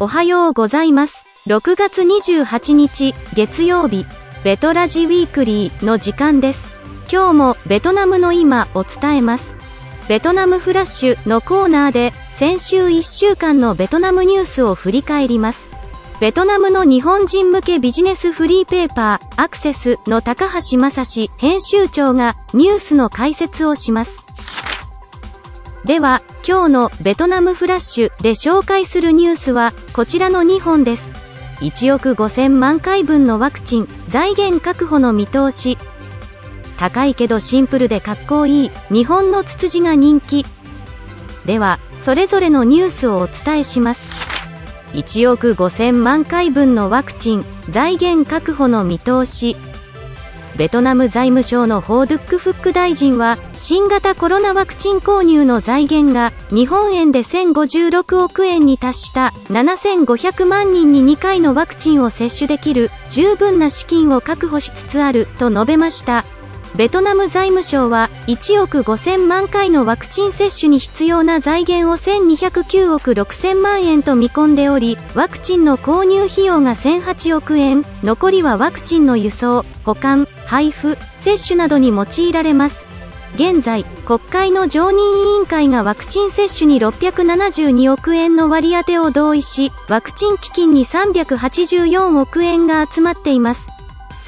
おはようございます。6月28日、月曜日、ベトラジウィークリーの時間です。今日もベトナムの今を伝えます。ベトナムフラッシュのコーナーで、先週1週間のベトナムニュースを振り返ります。ベトナムの日本人向けビジネスフリーペーパー、アクセスの高橋正史編集長がニュースの解説をします。では、今日のベトナムフラッシュで紹介するニュースはこちらの2本です。1億5000万回分のワクチン、財源確保の見通し。高いけどシンプルでかっこいい、日本のツツジが人気。では、それぞれのニュースをお伝えします。1億5000万回分のワクチン、財源確保の見通し。ベトナム財務省のホードゥック副大臣は、新型コロナワクチン購入の財源が、日本円で1056億円に達した7500万人に2回のワクチンを接種できる、十分な資金を確保しつつある、と述べました。ベトナム財務省は、1億5000万回のワクチン接種に必要な財源を1209億6000万円と見込んでおり、ワクチンの購入費用が1008億円、残りはワクチンの輸送、保管、配布、接種などに用いられます。現在、国会の常任委員会がワクチン接種に672億円の割り当てを同意し、ワクチン基金に384億円が集まっています。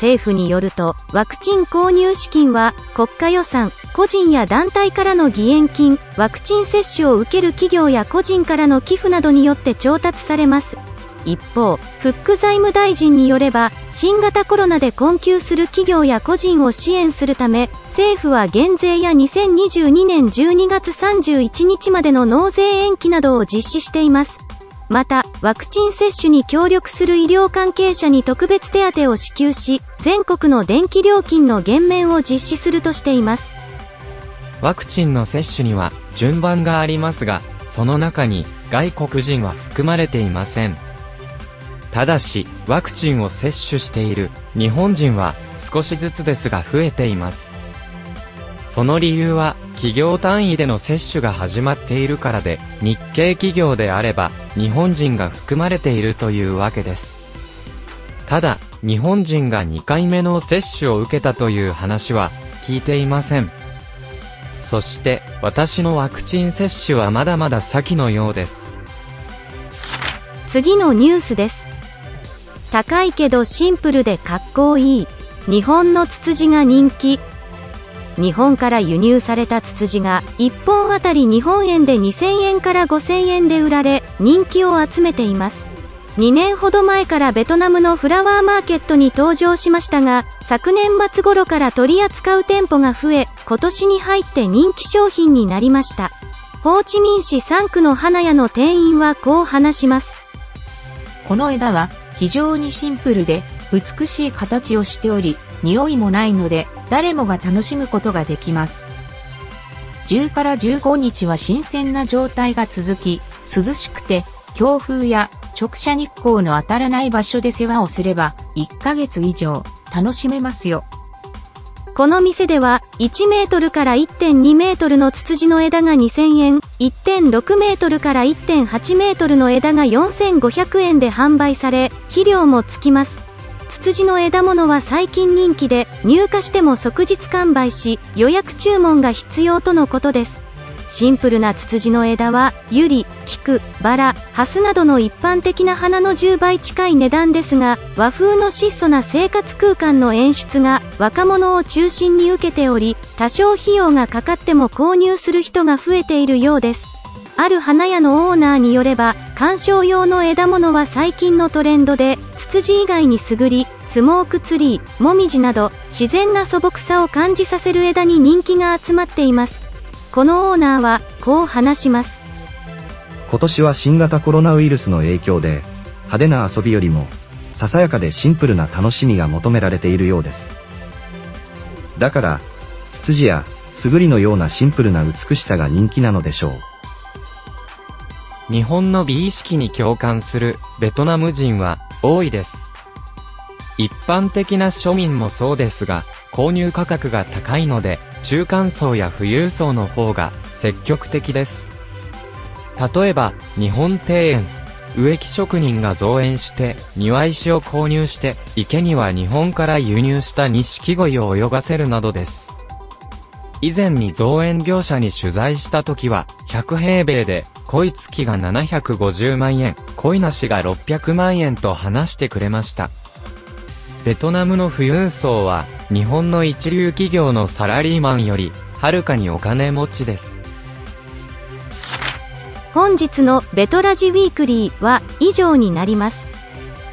政府によると、ワクチン購入資金は、国家予算、個人や団体からの義援金、ワクチン接種を受ける企業や個人からの寄付などによって調達されます。一方、フック財務大臣によれば、新型コロナで困窮する企業や個人を支援するため、政府は減税や2022年12月31日までの納税延期などを実施しています。また、ワクチン接種に協力する医療関係者に特別手当を支給し、全国の電気料金の減免を実施するとしています。ワクチンの接種には順番がありますが、その中に外国人は含まれていません。ただし、ワクチンを接種している日本人は少しずつですが増えています。その理由は、企業単位での接種が始まっているからで、日系企業であれば、日本人が含まれているというわけです。ただ、日本人が2回目の接種を受けたという話は、聞いていません。そして、私のワクチン接種はまだまだ先のようです。次のニュースです。高いけどシンプルでかっこいい。日本のツツジが人気。日本から輸入されたツツジが1本あたり日本円で2000円から5000円で売られ人気を集めています。2年ほど前からベトナムのフラワーマーケットに登場しましたが昨年末頃から取り扱う店舗が増え今年に入って人気商品になりました。ホーチミン市3区の花屋の店員はこう話します。この枝は非常にシンプルで美しい形をしており、匂いもないので誰もが楽しむことができます。10から15日は新鮮な状態が続き、涼しくて強風や直射日光の当たらない場所で世話をすれば1ヶ月以上楽しめますよ。この店では、1メートルから1.2メートルのツツジの枝が2000円、1.6メートルから1.8メートルの枝が4500円で販売され、肥料もつきます。ツツジの枝物は最近人気で、入荷しても即日完売し、予約注文が必要とのことです。シンプルなツツジの枝は、ユリ、菊、バラ、ハスなどの一般的な花の10倍近い値段ですが、和風の質素な生活空間の演出が若者を中心に受けており、多少費用がかかっても購入する人が増えているようです。ある花屋のオーナーによれば、観賞用の枝物は最近のトレンドで、ツツジ以外にすぐり、スモークツリー、もみじなど、自然な素朴さを感じさせる枝に人気が集まっています。このオーナーは、こう話します。今年は新型コロナウイルスの影響で、派手な遊びよりも、ささやかでシンプルな楽しみが求められているようです。だから、ツツジや、すぐりのようなシンプルな美しさが人気なのでしょう。日本の美意識に共感するベトナム人は多いです。一般的な庶民もそうですが、購入価格が高いので、中間層や富裕層の方が積極的です。例えば、日本庭園。植木職人が造園して、庭石を購入して、池には日本から輸入した錦鯉を泳がせるなどです。以前に造園業者に取材した時は、100平米で、鯉付きが750万円、鯉なしが600万円と話してくれました。ベトナムの富裕層は、日本の一流企業のサラリーマンより、はるかにお金持ちです。本日のベトラジウィークリーは以上になります。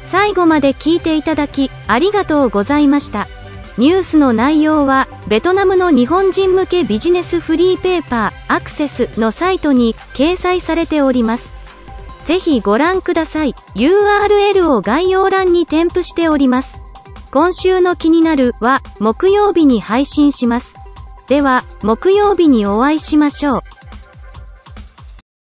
最後まで聞いていただきありがとうございました。ニュースの内容はベトナムの日本人向けビジネスフリーペーパーアクセスのサイトに掲載されております。ぜひご覧ください。URL を概要欄に添付しております。今週の気になるは木曜日に配信します。では、木曜日にお会いしましょう。